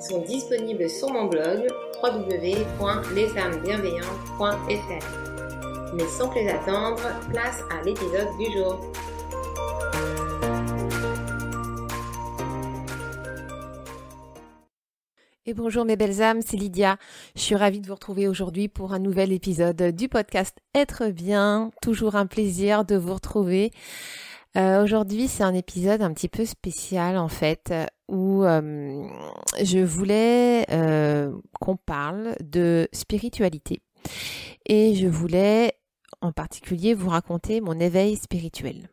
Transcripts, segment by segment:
sont disponibles sur mon blog www.lesamesbienveillantes.fr. Mais sans plus attendre, place à l'épisode du jour. Et bonjour mes belles âmes, c'est Lydia. Je suis ravie de vous retrouver aujourd'hui pour un nouvel épisode du podcast Être bien. Toujours un plaisir de vous retrouver. Euh, aujourd'hui, c'est un épisode un petit peu spécial en fait, où je voulais qu'on parle de spiritualité. Et je voulais en particulier vous raconter mon éveil spirituel.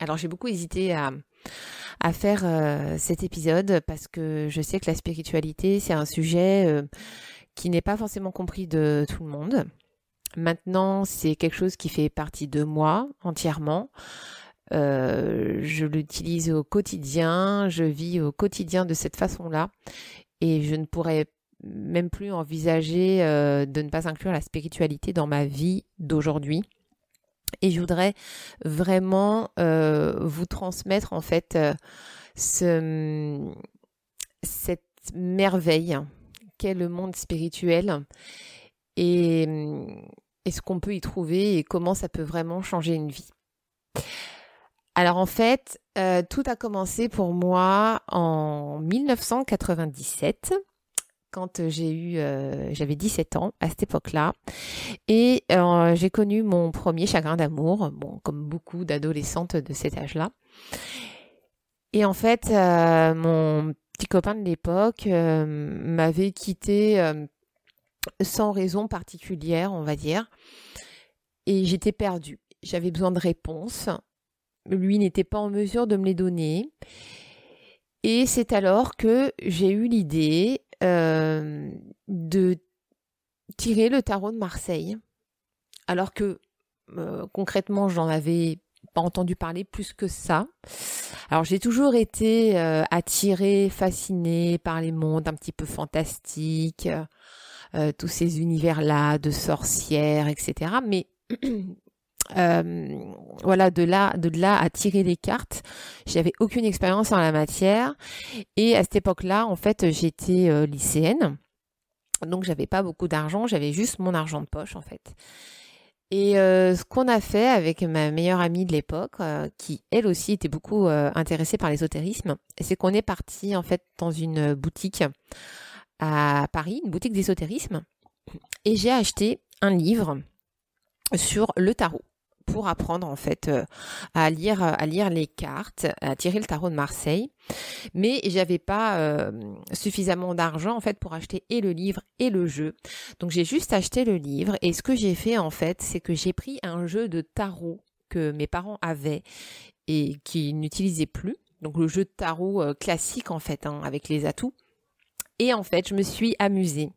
Alors j'ai beaucoup hésité à faire cet épisode parce que je sais que la spiritualité, c'est un sujet qui n'est pas forcément compris de tout le monde. Maintenant, c'est quelque chose qui fait partie de moi entièrement. Euh, je l'utilise au quotidien, je vis au quotidien de cette façon-là et je ne pourrais même plus envisager euh, de ne pas inclure la spiritualité dans ma vie d'aujourd'hui. Et je voudrais vraiment euh, vous transmettre en fait ce, cette merveille qu'est le monde spirituel et ce qu'on peut y trouver et comment ça peut vraiment changer une vie. Alors en fait, euh, tout a commencé pour moi en 1997 quand j'ai eu, euh, j'avais 17 ans à cette époque-là, et euh, j'ai connu mon premier chagrin d'amour, bon, comme beaucoup d'adolescentes de cet âge-là. Et en fait, mon petit copain de l'époque m'avait quitté sans raison particulière, on va dire, et j'étais perdue. J'avais besoin de réponses lui n'était pas en mesure de me les donner. Et c'est alors que j'ai eu l'idée euh, de tirer le tarot de Marseille. Alors que euh, concrètement, j'en avais pas entendu parler plus que ça. Alors j'ai toujours été euh, attirée, fascinée par les mondes un petit peu fantastiques, tous ces univers-là de sorcières, etc. Mais euh, voilà, de là, à tirer les cartes, j'avais aucune expérience en la matière. Et à cette époque-là, en fait, j'étais euh, lycéenne. Donc, j'avais pas beaucoup d'argent, j'avais juste mon argent de poche, en fait. Et euh, ce qu'on a fait avec ma meilleure amie de l'époque, qui elle aussi était beaucoup intéressée par l'ésotérisme, c'est qu'on est parti en fait dans une boutique à Paris, une boutique d'ésotérisme, et j'ai acheté un livre sur le tarot pour apprendre en fait euh, à lire à lire les cartes, à tirer le tarot de Marseille. Mais j'avais pas euh, suffisamment d'argent en pour acheter et le livre et le jeu. Donc j'ai juste acheté le livre et ce que j'ai fait en fait, c'est que j'ai pris un jeu de tarot que mes parents avaient et qui n'utilisaient plus. Donc le jeu de tarot euh, classique en fait hein, avec les atouts. Et en fait, je me suis amusée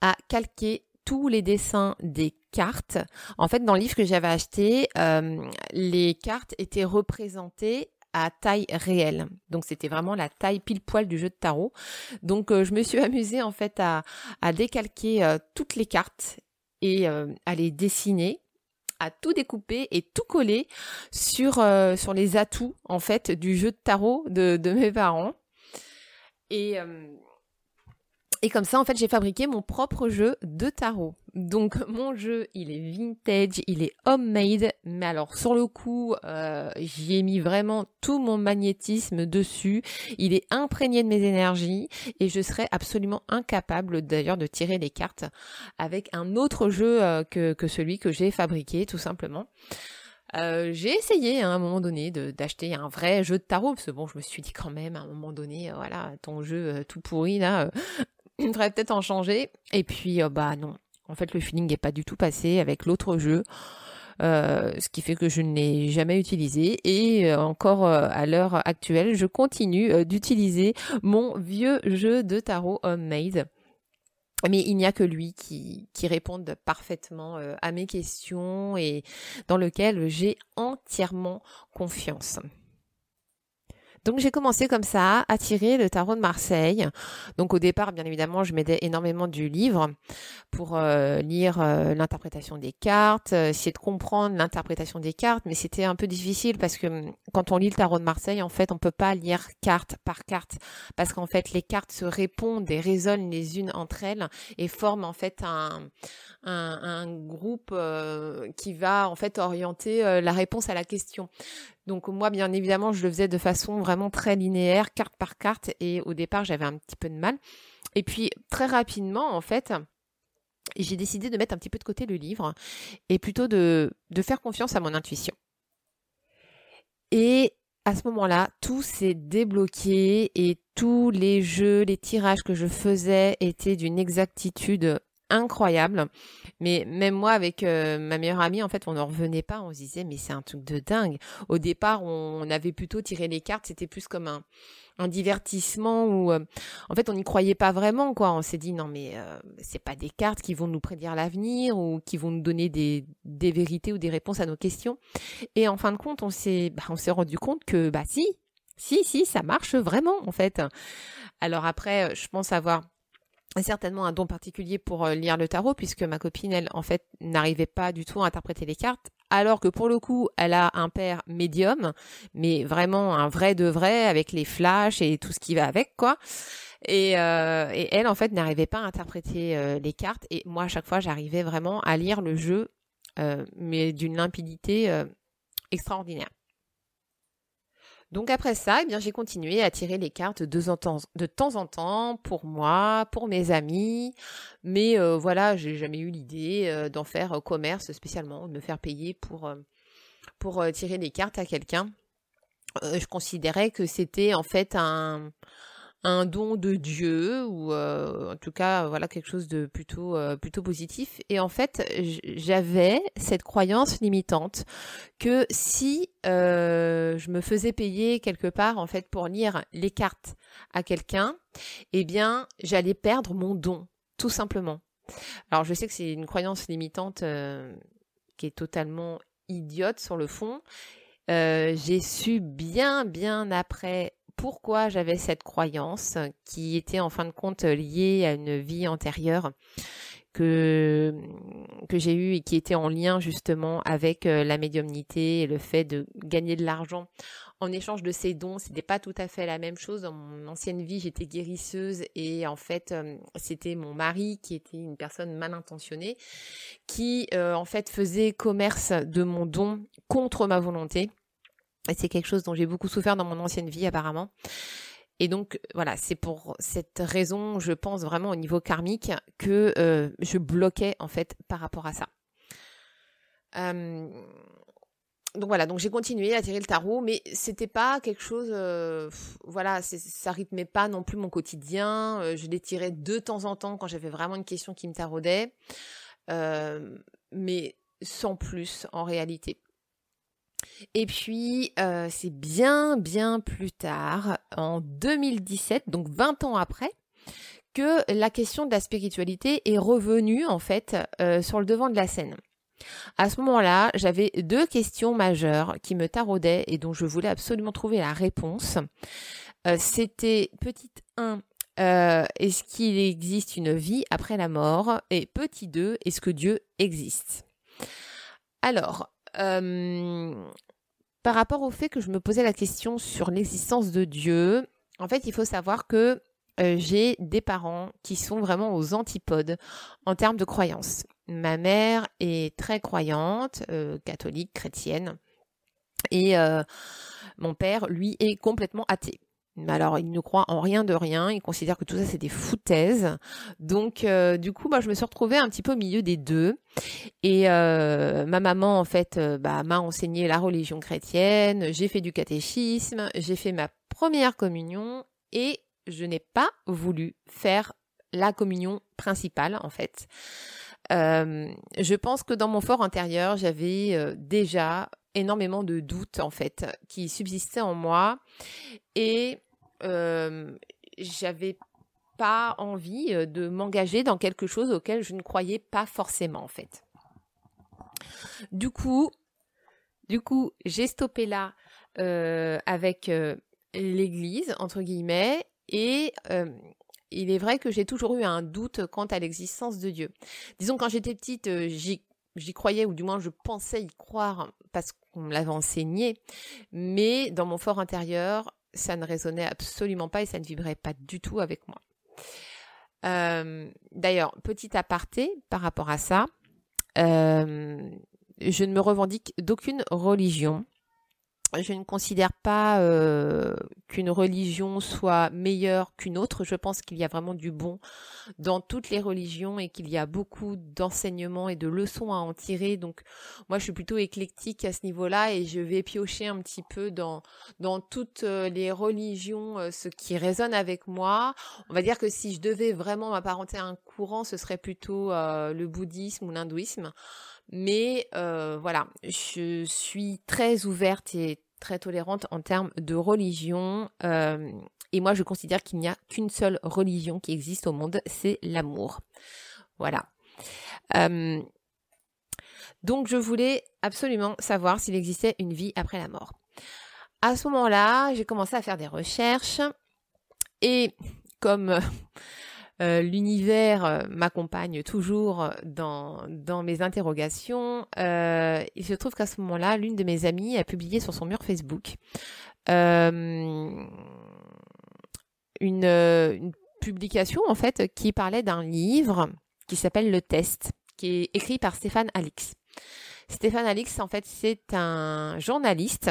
à calquer les dessins des cartes. En fait, dans le livre que j'avais acheté, euh, les cartes étaient représentées à taille réelle. Donc c'était vraiment la taille pile poil du jeu de tarot. Donc euh, je me suis amusée en fait à, décalquer euh, toutes les cartes et à les dessiner à tout découper et tout coller sur, sur les atouts en fait du jeu de tarot de, de mes parents. Et, et comme ça, en fait, j'ai fabriqué mon propre jeu de tarot. Donc, mon jeu, il est vintage, il est homemade, mais alors sur le coup, euh, j'y ai mis vraiment tout mon magnétisme dessus. Il est imprégné de mes énergies et je serais absolument incapable d'ailleurs de tirer les cartes avec un autre jeu euh, que, que celui que j'ai fabriqué, tout simplement. Euh, j'ai essayé hein, à un moment donné d'acheter un vrai jeu de tarot parce que bon je me suis dit quand même à un moment donné voilà ton jeu tout pourri là il faudrait peut-être en changer. Et puis, euh, bah non. En fait, le feeling n'est pas du tout passé avec l'autre jeu. ce qui fait que je ne l'ai jamais utilisé et encore à l'heure actuelle, je continue d'utiliser mon vieux jeu de tarot homemade. Mais il n'y a que lui qui, qui parfaitement à mes questions et dans lequel j'ai entièrement confiance. Donc j'ai commencé comme ça à tirer le tarot de Marseille. Donc au départ, bien évidemment, je m'aidais énormément du livre pour euh, lire euh, l'interprétation des cartes, euh, essayer de comprendre l'interprétation des cartes, mais c'était un peu difficile parce que hum, quand on lit le tarot de Marseille, en fait, on peut pas lire carte par carte parce qu'en fait, les cartes se répondent et résonnent les unes entre elles et forment en fait un, un, un groupe qui va en fait orienter la réponse à la question. Donc moi, bien évidemment, je le faisais de façon vraiment très linéaire, carte par carte, et au départ, j'avais un petit peu de mal. Et puis très rapidement, en fait, j'ai décidé de mettre un petit peu de côté le livre et plutôt de, faire confiance à mon intuition. Et à ce moment-là, tout s'est débloqué et tous les jeux, les tirages que je faisais étaient d'une exactitude incroyable. Mais même moi, avec euh, ma meilleure amie, en fait, on n'en revenait pas. On se disait, mais c'est un truc de dingue. Au départ, on, avait plutôt tiré les cartes. C'était plus comme un, divertissement où, euh, en fait, on n'y croyait pas vraiment, quoi. On s'est dit, non, mais euh, c'est pas des cartes qui vont nous prédire l'avenir ou qui vont nous donner des, des vérités ou des réponses à nos questions. Et en fin de compte, on s'est, bah, on s'est rendu compte que, bah, si, si, si, ça marche vraiment, en fait. Alors après, je pense avoir certainement un don particulier pour euh, lire le tarot puisque ma copine elle en fait n'arrivait pas du tout à interpréter les cartes alors que pour le coup elle a un père médium mais vraiment un vrai de vrai avec les flashs et tout ce qui va avec quoi. Et, euh, elle en fait n'arrivait pas à interpréter euh, les cartes. Et moi à chaque fois j'arrivais vraiment à lire le jeu mais d'une limpidité extraordinaire donc après ça, eh bien j'ai continué à tirer les cartes de, temps en temps pour moi, pour mes amis, mais euh, voilà, j'ai jamais eu l'idée euh, d'en faire euh, commerce spécialement, de me faire payer pour pour tirer les cartes à quelqu'un. je considérais que c'était en fait un un don de Dieu ou euh, en tout cas voilà quelque chose de plutôt euh, plutôt positif. Et en fait j'avais cette croyance limitante que si euh, je me faisais payer quelque part en fait pour lire les cartes à quelqu'un eh bien j'allais perdre mon don tout simplement. Alors je sais que c'est une croyance limitante qui est totalement idiote sur le fond. J'ai su bien bien après pourquoi j'avais cette croyance qui était en fin de compte liée à une vie antérieure que, j'ai eue et qui était en lien justement avec euh, la médiumnité et le fait de gagner de l'argent en échange de ces dons, c'était pas tout à fait la même chose. Dans mon ancienne vie, j'étais guérisseuse et en fait, euh, c'était mon mari qui était une personne mal intentionnée qui euh, en fait faisait commerce de mon don contre ma volonté c'est quelque chose dont j'ai beaucoup souffert dans mon ancienne vie apparemment. Et donc voilà, c'est pour cette raison, je pense vraiment au niveau karmique, que euh, je bloquais en fait par rapport à ça. Euh, donc voilà, donc j'ai continué à tirer le tarot, mais c'était pas quelque chose, euh, voilà, ça rythmait pas non plus mon quotidien. je les tirais de temps en temps quand j'avais vraiment une question qui me taraudait, mais sans plus en réalité. Et puis, euh, c'est bien, bien plus tard, en 2017, donc 20 ans après, que la question de la spiritualité est revenue, en fait, euh, sur le devant de la scène. À ce moment-là, j'avais deux questions majeures qui me taraudaient et dont je voulais absolument trouver la réponse. Euh, c'était, petite 1, est-ce qu'il existe une vie après la mort? Et petit 2, est-ce que Dieu existe? Alors, euh, par rapport au fait que je me posais la question sur l'existence de Dieu, en fait, il faut savoir que euh, j'ai des parents qui sont vraiment aux antipodes en termes de croyances. Ma mère est très croyante, euh, catholique, chrétienne, et mon père, lui, est complètement athée. Alors, il ne croit en rien de rien, il considère que tout ça c'est des foutaises. Donc, euh, du coup, moi, je me suis retrouvée un petit peu au milieu des deux. Et euh, ma maman, en fait, euh, bah, m'a enseigné la religion chrétienne, j'ai fait du catéchisme, j'ai fait ma première communion et je n'ai pas voulu faire la communion principale, en fait. je pense que dans mon fort intérieur, j'avais déjà énormément de doutes en fait qui subsistaient en moi et j'avais pas envie de m'engager dans quelque chose auquel je ne croyais pas forcément en fait. Du coup, du coup, j'ai stoppé là avec l'Église entre guillemets et il est vrai que j'ai toujours eu un doute quant à l'existence de Dieu. Disons quand j'étais petite, j'y j'y croyais, ou du moins je pensais y croire parce qu'on me l'avait enseigné, mais dans mon fort intérieur, ça ne résonnait absolument pas et ça ne vibrait pas du tout avec moi. Euh, d'ailleurs, petit aparté par rapport à ça, euh, je ne me revendique d'aucune religion je ne considère pas euh, qu'une religion soit meilleure qu'une autre. Je pense qu'il y a vraiment du bon dans toutes les religions et qu'il y a beaucoup d'enseignements et de leçons à en tirer. Donc moi, je suis plutôt éclectique à ce niveau-là et je vais piocher un petit peu dans dans toutes euh, les religions euh, ce qui résonne avec moi. On va dire que si je devais vraiment m'apparenter à un courant, ce serait plutôt le bouddhisme ou l'hindouisme. Mais euh, voilà, je suis très ouverte et très tolérante en termes de religion. Euh, et moi, je considère qu'il n'y a qu'une seule religion qui existe au monde, c'est l'amour. Voilà. Euh, donc, je voulais absolument savoir s'il existait une vie après la mort. À ce moment-là, j'ai commencé à faire des recherches et comme euh, l'univers euh, m'accompagne toujours dans, dans mes interrogations. Euh, il se trouve qu'à ce moment-là, l'une de mes amies a publié sur son mur Facebook une, une publication en fait qui parlait d'un livre qui s'appelle Le Test, qui est écrit par Stéphane Alix. Stéphane Alix, en fait, c'est un journaliste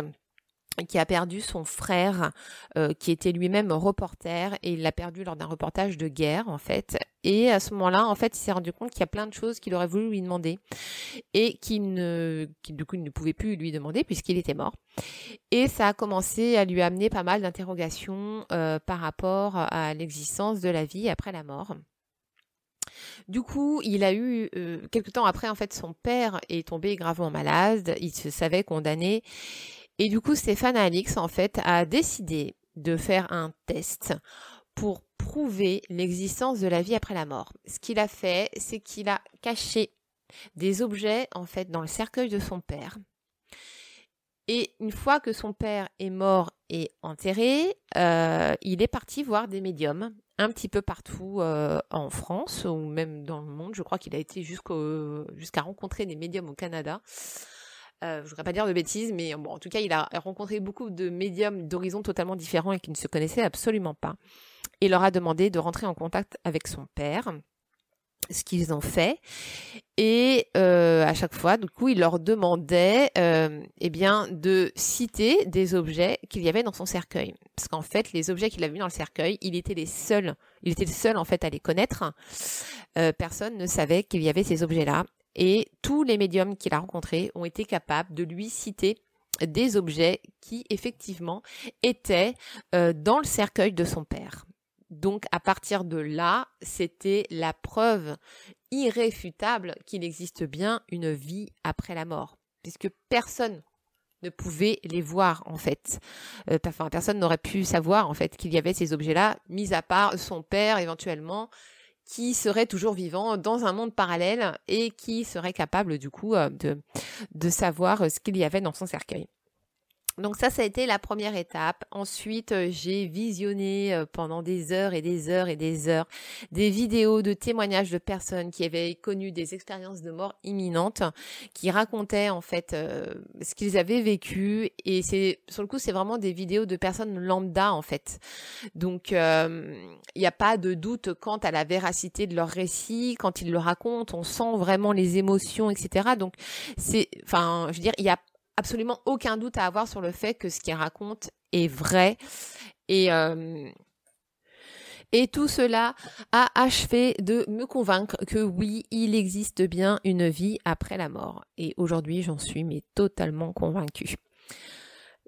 qui a perdu son frère, euh, qui était lui-même reporter, et il l'a perdu lors d'un reportage de guerre, en fait. Et à ce moment-là, en fait, il s'est rendu compte qu'il y a plein de choses qu'il aurait voulu lui demander, et qu'il ne, du coup, ne pouvait plus lui demander puisqu'il était mort. Et ça a commencé à lui amener pas mal d'interrogations euh, par rapport à l'existence de la vie après la mort. Du coup, il a eu euh, quelque temps après, en fait, son père est tombé gravement malade. Il se savait condamné et du coup, Stéphane Alix, fait, a décidé de faire un test pour prouver l'existence de la vie après la mort. Ce qu'il a fait, c'est qu'il a caché des objets, en fait, dans le cercueil de son père. Et une fois que son père est mort et enterré, euh, il est parti voir des médiums un petit peu partout euh, en France ou même dans le monde. Je crois qu'il a été jusqu'à rencontrer des médiums au Canada. Euh, je voudrais pas dire de bêtises, mais bon, en tout cas, il a rencontré beaucoup de médiums d'horizons totalement différents et qui ne se connaissaient absolument pas. Et leur a demandé de rentrer en contact avec son père, ce qu'ils ont fait. Et euh, à chaque fois, du coup, il leur demandait, euh, eh bien, de citer des objets qu'il y avait dans son cercueil, parce qu'en fait, les objets qu'il avait vus dans le cercueil, il était les seuls, il était le seul en fait à les connaître. Euh, personne ne savait qu'il y avait ces objets-là et tous les médiums qu'il a rencontrés ont été capables de lui citer des objets qui effectivement étaient euh, dans le cercueil de son père. Donc à partir de là, c'était la preuve irréfutable qu'il existe bien une vie après la mort, puisque personne ne pouvait les voir en fait. Euh, enfin, personne n'aurait pu savoir en fait qu'il y avait ces objets-là, mis à part son père éventuellement, qui serait toujours vivant dans un monde parallèle et qui serait capable du coup euh, de, de savoir ce qu'il y avait dans son cercueil. Donc ça, ça a été la première étape. Ensuite, euh, j'ai visionné euh, pendant des heures et des heures et des heures des vidéos de témoignages de personnes qui avaient connu des expériences de mort imminente, qui racontaient en fait euh, ce qu'ils avaient vécu. Et c'est sur le coup, c'est vraiment des vidéos de personnes lambda en fait. Donc il n'y a pas de doute quant à la véracité de leur récit. Quand ils le racontent, on sent vraiment les émotions, etc. Donc c'est, enfin, je veux dire, il y a absolument aucun doute à avoir sur le fait que ce qu'il raconte est vrai. Et, euh, et tout cela a achevé de me convaincre que oui, il existe bien une vie après la mort. Et aujourd'hui, j'en suis mais totalement convaincue.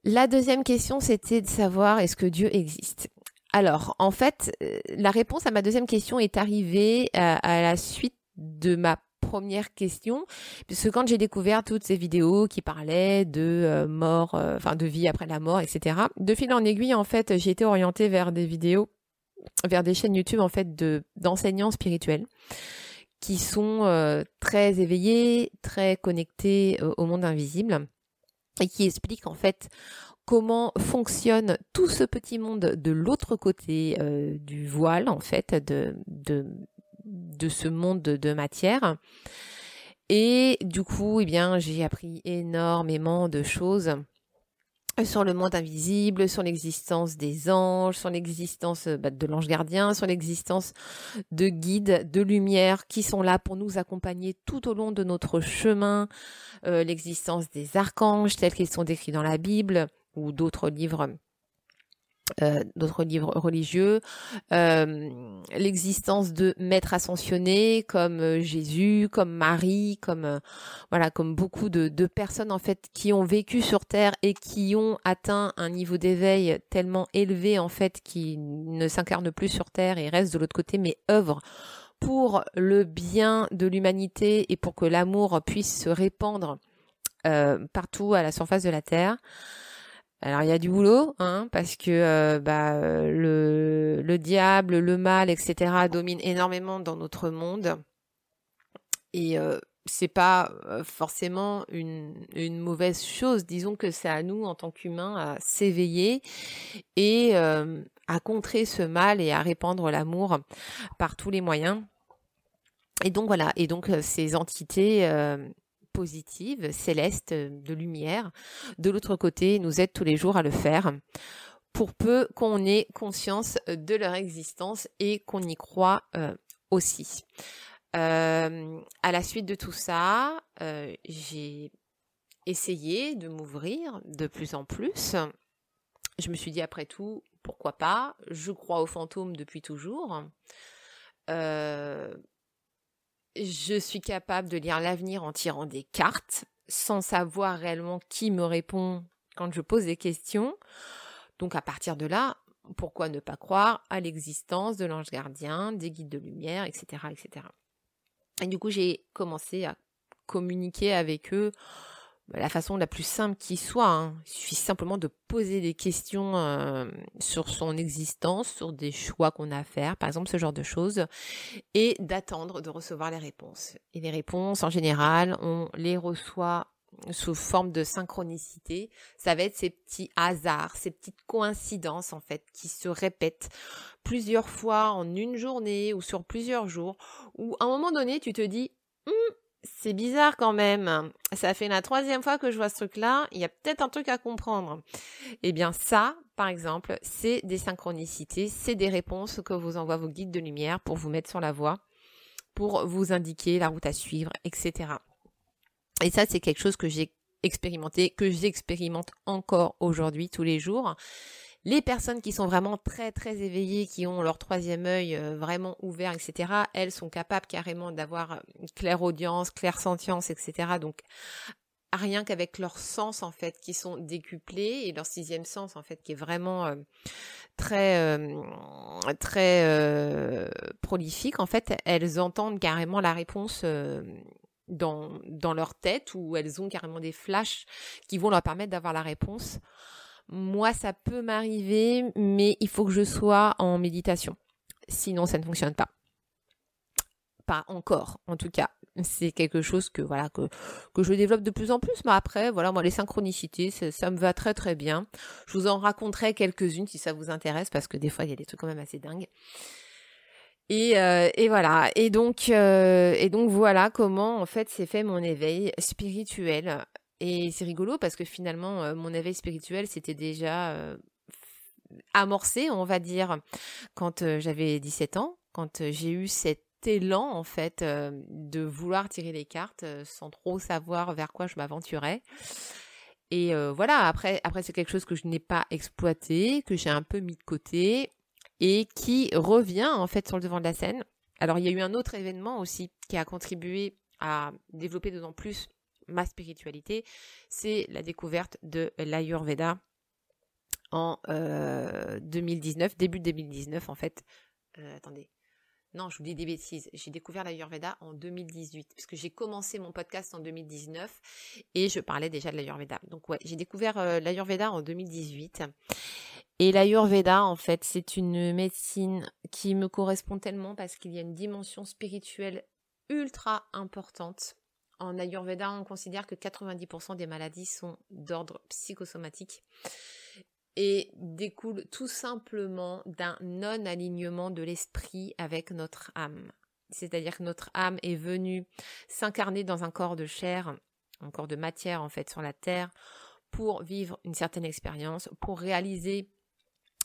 La deuxième question, c'était de savoir est-ce que Dieu existe? Alors, en fait, euh, la réponse à ma deuxième question est arrivée euh, à la suite de ma première question, puisque quand j'ai découvert toutes ces vidéos qui parlaient de mort, enfin de vie après la mort, etc., de fil en aiguille, en fait, j'ai été orientée vers des vidéos, vers des chaînes YouTube, en fait, de d'enseignants spirituels qui sont très éveillés, très connectés au monde invisible et qui expliquent en fait comment fonctionne tout ce petit monde de l'autre côté euh, du voile, en fait, de, de ce monde de, matière. Et du coup, eh bien, j'ai appris énormément de choses sur le monde invisible, sur l'existence des anges, sur l'existence bah, de l'ange gardien, sur l'existence de guides, de lumière qui sont là pour nous accompagner tout au long de notre chemin, euh, l'existence des archanges tels qu'ils sont décrits dans la Bible, ou d'autres livres euh, d'autres livres religieux, euh, l'existence de maîtres ascensionnés comme euh, Jésus, comme Marie, comme voilà, comme beaucoup de, personnes en fait qui ont vécu sur terre et qui ont atteint un niveau d'éveil tellement élevé en fait qui ne s'incarnent plus sur terre et restent de l'autre côté, mais œuvrent pour le bien de l'humanité et pour que l'amour puisse se répandre partout à la surface de la terre. Alors il y a du boulot, hein, parce que euh, bah, le, le diable, le mal, etc. domine énormément dans notre monde. Et euh, c'est pas euh, forcément une, mauvaise chose. Disons que c'est à nous, en tant qu'humains, à s'éveiller et euh, à contrer ce mal et à répandre l'amour par tous les moyens. Et donc voilà, et donc ces entités positive, céleste, de lumière, de l'autre côté, nous aident tous les jours à le faire pour peu qu'on ait conscience de leur existence et qu'on y croit euh, aussi. Euh, à la suite de tout ça, euh, j'ai essayé de m'ouvrir de plus en plus. Je me suis dit après tout, pourquoi pas? Je crois aux fantômes depuis toujours. Euh, je suis capable de lire l'avenir en tirant des cartes sans savoir réellement qui me répond quand je pose des questions. Donc à partir de là, pourquoi ne pas croire à l'existence de l'ange gardien, des guides de lumière, etc., etc. Et du coup, j'ai commencé à communiquer avec eux la façon la plus simple qui soit. Hein. Il suffit simplement de poser des questions euh, sur son existence, sur des choix qu'on a à faire, par exemple ce genre de choses, et d'attendre de recevoir les réponses. Et les réponses, en général, on les reçoit sous forme de synchronicité. Ça va être ces petits hasards, ces petites coïncidences en fait qui se répètent plusieurs fois en une journée ou sur plusieurs jours, où à un moment donné tu te dis hum, c'est bizarre quand même. Ça fait la troisième fois que je vois ce truc-là. Il y a peut-être un truc à comprendre. Eh bien, ça, par exemple, c'est des synchronicités, c'est des réponses que vous envoient vos guides de lumière pour vous mettre sur la voie, pour vous indiquer la route à suivre, etc. Et ça, c'est quelque chose que j'ai expérimenté, que j'expérimente encore aujourd'hui, tous les jours. Les personnes qui sont vraiment très très éveillées, qui ont leur troisième œil euh, vraiment ouvert, etc., elles sont capables carrément d'avoir claire audience, claire sentience, etc. Donc rien qu'avec leurs sens en fait qui sont décuplés et leur sixième sens en fait qui est vraiment euh, très euh, très prolifique en fait elles entendent carrément la réponse dans dans leur tête ou elles ont carrément des flashs qui vont leur permettre d'avoir la réponse moi, ça peut m'arriver, mais il faut que je sois en méditation. Sinon, ça ne fonctionne pas. Pas encore, en tout cas. C'est quelque chose que voilà que je développe de plus en plus. Mais après, voilà, moi les synchronicités, ça, me va très très bien. Je vous en raconterai quelques-unes si ça vous intéresse, parce que des fois il y a des trucs quand même assez dingues. Et, euh, voilà. Et donc, euh, et donc voilà comment en fait s'est fait mon éveil spirituel. Et c'est rigolo parce que finalement, euh, mon éveil spirituel, c'était déjà euh, amorcé, on va dire, quand euh, j'avais 17 ans, quand j'ai eu cet élan, en fait, de vouloir tirer les cartes sans trop savoir vers quoi je m'aventurais. Et voilà, après, après c'est quelque chose que je n'ai pas exploité, que j'ai un peu mis de côté et qui revient en fait sur le devant de la scène. Alors il y a eu un autre événement aussi qui a contribué à développer d'autant plus ma spiritualité, c'est la découverte de l'Ayurveda en 2019, euh, début 2019 en fait. Euh, attendez, Non, je vous dis des bêtises. J'ai découvert l'Ayurveda en 2018, puisque j'ai commencé mon podcast en 2019 et je parlais déjà de l'Ayurveda. Donc ouais, j'ai découvert euh, l'Ayurveda en 2018. Et l'Ayurveda, en fait, c'est une médecine qui me correspond tellement parce qu'il y a une dimension spirituelle ultra importante. En Ayurveda, on considère que 90% des maladies sont d'ordre psychosomatique et découle tout simplement d'un non-alignement de l'esprit avec notre âme. C'est-à-dire que notre âme est venue s'incarner dans un corps de chair, un corps de matière en fait sur la terre, pour vivre une certaine expérience, pour réaliser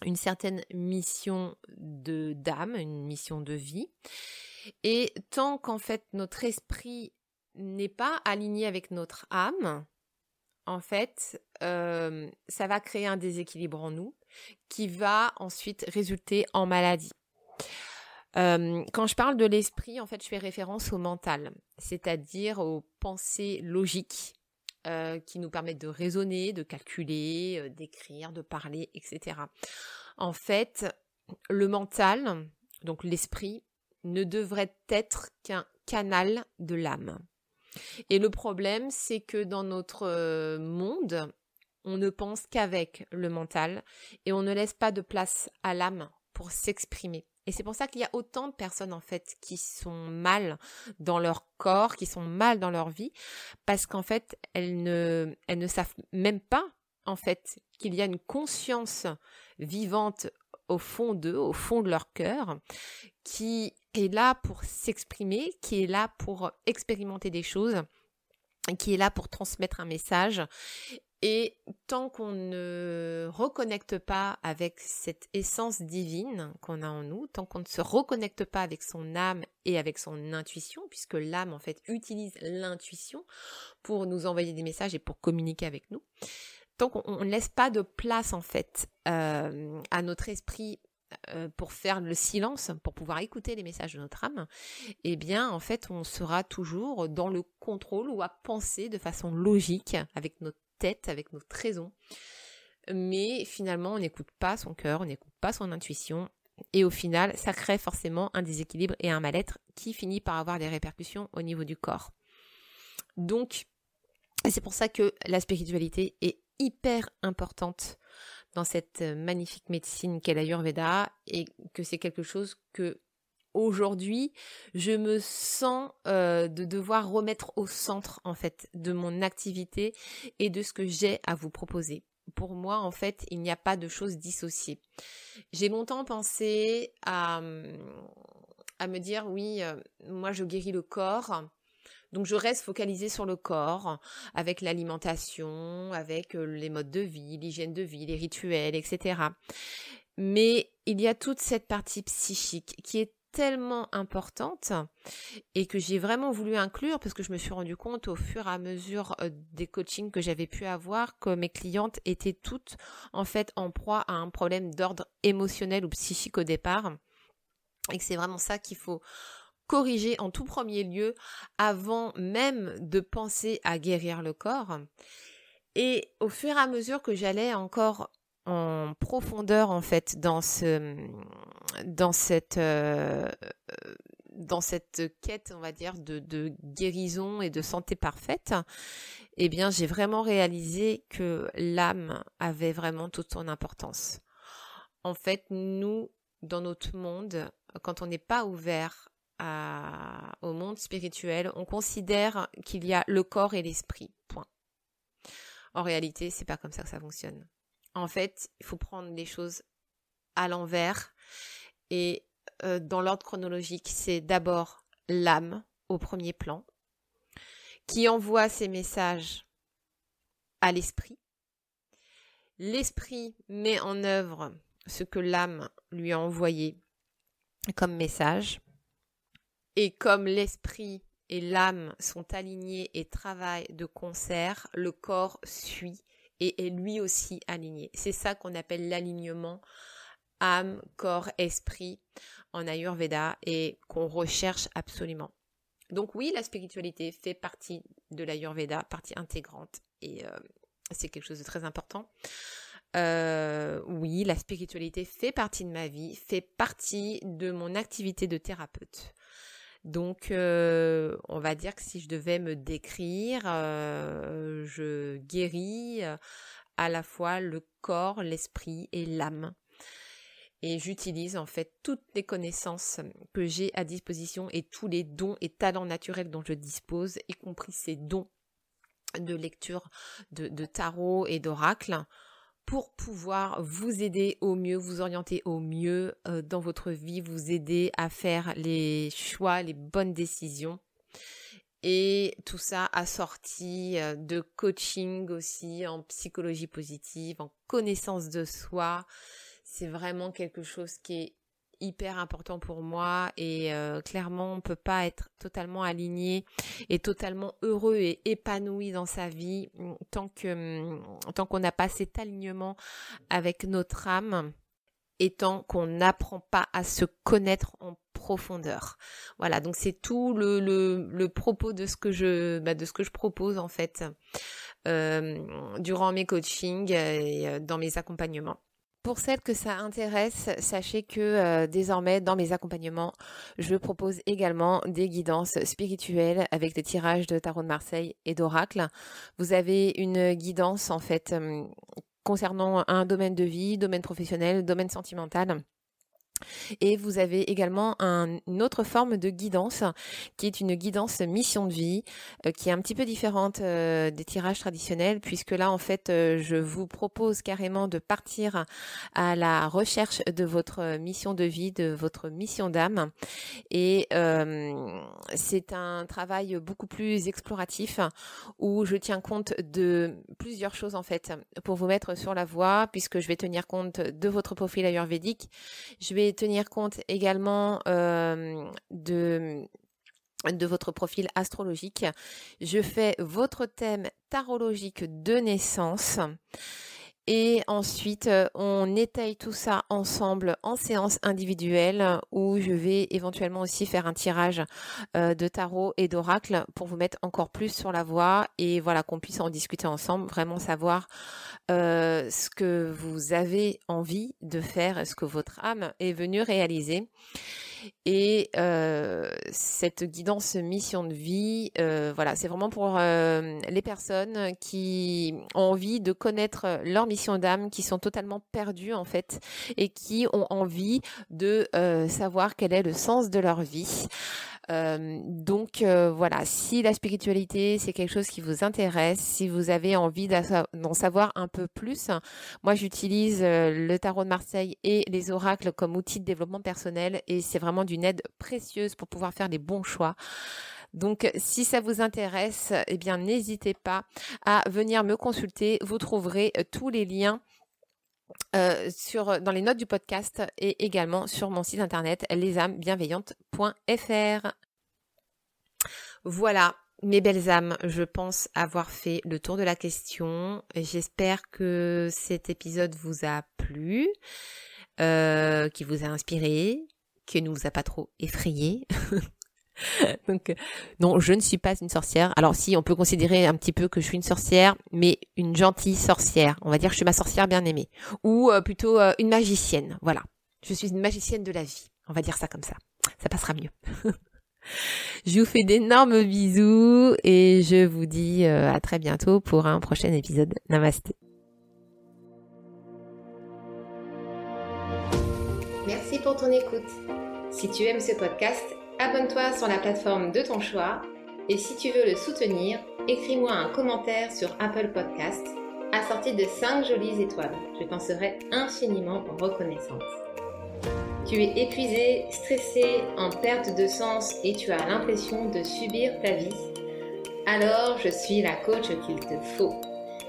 une certaine mission de d'âme, une mission de vie. Et tant qu'en fait notre esprit n'est pas aligné avec notre âme, en fait, euh, ça va créer un déséquilibre en nous qui va ensuite résulter en maladie. Euh, quand je parle de l'esprit, en fait, je fais référence au mental, c'est-à-dire aux pensées logiques euh, qui nous permettent de raisonner, de calculer, d'écrire, de parler, etc. En fait, le mental, donc l'esprit, ne devrait être qu'un canal de l'âme. Et le problème, c'est que dans notre euh, monde, on ne pense qu'avec le mental et on ne laisse pas de place à l'âme pour s'exprimer. Et c'est pour ça qu'il y a autant de personnes en fait qui sont mal dans leur corps, qui sont mal dans leur vie, parce qu'en fait elles ne, elles ne savent même pas en fait qu'il y a une conscience vivante au fond d'eux, au fond de leur cœur, qui est là pour s'exprimer, qui est là pour expérimenter des choses, qui est là pour transmettre un message. Et tant qu'on ne reconnecte pas avec cette essence divine qu'on a en nous, tant qu'on ne se reconnecte pas avec son âme et avec son intuition, puisque l'âme en fait utilise l'intuition pour nous envoyer des messages et pour communiquer avec nous, tant qu'on ne laisse pas de place en fait euh, à notre esprit pour faire le silence, pour pouvoir écouter les messages de notre âme, eh bien en fait on sera toujours dans le contrôle ou à penser de façon logique avec notre tête, avec notre raison. Mais finalement on n'écoute pas son cœur, on n'écoute pas son intuition. Et au final, ça crée forcément un déséquilibre et un mal-être qui finit par avoir des répercussions au niveau du corps. Donc, c'est pour ça que la spiritualité est hyper importante dans cette euh, magnifique médecine qu'est l'Ayurveda et que c'est quelque chose que aujourd'hui je me sens euh, de devoir remettre au centre en fait de mon activité et de ce que j'ai à vous proposer. Pour moi, en fait, il n'y a pas de choses dissociées. J'ai longtemps pensé à, à me dire, oui, euh, moi je guéris le corps, donc je reste focalisée sur le corps, avec l'alimentation, avec euh, les modes de vie, l'hygiène de vie, les rituels, etc. Mais il y a toute cette partie psychique qui est tellement importante et que j'ai vraiment voulu inclure parce que je me suis rendu compte au fur et à mesure euh, des coachings que j'avais pu avoir que mes clientes étaient toutes en fait en proie à un problème d'ordre émotionnel ou psychique au départ et que c'est vraiment ça qu'il faut corriger en tout premier lieu avant même de penser à guérir le corps. Et au fur et à mesure que j'allais encore en profondeur en fait dans ce dans cette euh, dans cette quête on va dire de, de guérison et de santé parfaite eh bien j'ai vraiment réalisé que l'âme avait vraiment toute son importance en fait nous dans notre monde quand on n'est pas ouvert au monde spirituel, on considère qu'il y a le corps et l'esprit. Point. En réalité, c'est pas comme ça que ça fonctionne. En fait, il faut prendre les choses à l'envers et euh, dans l'ordre chronologique, c'est d'abord l'âme au premier plan qui envoie ses messages à l'esprit. L'esprit met en œuvre ce que l'âme lui a envoyé comme message. Et comme l'esprit et l'âme sont alignés et travaillent de concert, le corps suit et est lui aussi aligné. C'est ça qu'on appelle l'alignement âme, corps, esprit en Ayurveda et qu'on recherche absolument. Donc oui, la spiritualité fait partie de l'Ayurveda, partie intégrante et euh, c'est quelque chose de très important. euh, oui, la spiritualité fait partie de ma vie, fait partie de mon activité de thérapeute. Donc, euh, on va dire que si je devais me décrire, euh, je guéris à la fois le corps, l'esprit et l'âme. Et j'utilise en fait toutes les connaissances que j'ai à disposition et tous les dons et talents naturels dont je dispose, y compris ces dons de lecture de, tarot et d'oracle pour pouvoir vous aider au mieux, vous orienter au mieux euh, dans votre vie, vous aider à faire les choix, les bonnes décisions. Et tout ça assorti euh, de coaching aussi en psychologie positive, en connaissance de soi. C'est vraiment quelque chose qui est hyper important pour moi et euh, clairement on peut pas être totalement aligné et totalement heureux et épanoui dans sa vie mm, tant que mm, tant qu'on n'a pas cet alignement avec notre âme et tant qu'on n'apprend pas à se connaître en profondeur. Voilà, donc c'est tout le, le, propos de ce que je bah, de ce que je propose en fait euh, durant mes coachings et euh, dans mes accompagnements. Pour celles que ça intéresse, sachez que euh, désormais dans mes accompagnements, je propose également des guidances spirituelles avec des tirages de tarot de Marseille et d'oracle. Vous avez une guidance en fait euh, concernant un domaine de vie, domaine professionnel, domaine sentimental et vous avez également une autre forme de guidance qui est une guidance mission de vie euh, qui est un petit peu différente euh, des tirages traditionnels puisque là en fait euh, je vous propose carrément de partir à la recherche de votre mission de vie, de votre mission d'âme. Et c'est un travail beaucoup plus exploratif où je tiens compte de plusieurs choses en fait pour vous mettre sur la voie puisque je vais tenir compte de votre profil ayurvédique, je vais tenir compte également de de votre profil astrologique. Je fais votre thème tarologique de naissance. Et ensuite, euh, on étaye tout ça ensemble en séance individuelle où je vais éventuellement aussi faire un tirage euh, de tarot et d'oracle pour vous mettre encore plus sur la voie et voilà qu'on puisse en discuter ensemble, vraiment savoir euh, ce que vous avez envie de faire, ce que votre âme est venue réaliser. Et euh, cette guidance mission de vie, euh, voilà, c'est vraiment pour euh, les personnes qui ont envie de connaître leur mission d'âme, qui sont totalement perdues en fait, et qui ont envie de savoir quel est le sens de leur vie. Euh, donc euh, voilà, si la spiritualité c'est quelque chose qui vous intéresse, si vous avez envie d'en savoir un peu plus, moi j'utilise euh, le tarot de Marseille et les oracles comme outil de développement personnel et c'est vraiment d'une aide précieuse pour pouvoir faire les bons choix. Donc, si ça vous intéresse, eh bien, n'hésitez pas à venir me consulter. Vous trouverez tous les liens sur, dans les notes du podcast et également sur mon site internet lesamesbienveillantes.fr. Voilà, mes belles âmes, je pense avoir fait le tour de la question. J'espère que cet épisode vous a plu, euh, qui vous a inspiré, qui ne vous a pas trop effrayé. Donc, non, je ne suis pas une sorcière. Alors si, on peut considérer un petit peu que je suis une sorcière, mais une gentille sorcière. On va dire que je suis ma sorcière bien aimée. Ou euh, plutôt euh, une magicienne. Voilà. Je suis une magicienne de la vie. On va dire ça comme ça. Ça passera mieux. Je vous fais d'énormes bisous et je vous dis euh, à très bientôt pour un prochain épisode. Namaste. Merci pour ton écoute. Si tu aimes ce podcast, abonne-toi sur la plateforme de ton choix et si tu veux le soutenir, écris-moi un commentaire sur Apple Podcast assorti de 5 jolies étoiles. Je t'en serai infiniment reconnaissante. Tu es épuisé, stressé, en perte de sens et tu as l'impression de subir ta vie Alors je suis la coach qu'il te faut.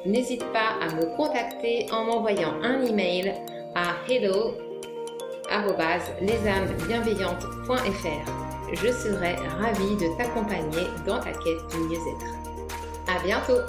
N'hésite pas à me contacter en m'envoyant un email à hello@lesamesbienveillantes.fr. Je serai ravie de t'accompagner dans ta quête du mieux-être. À bientôt.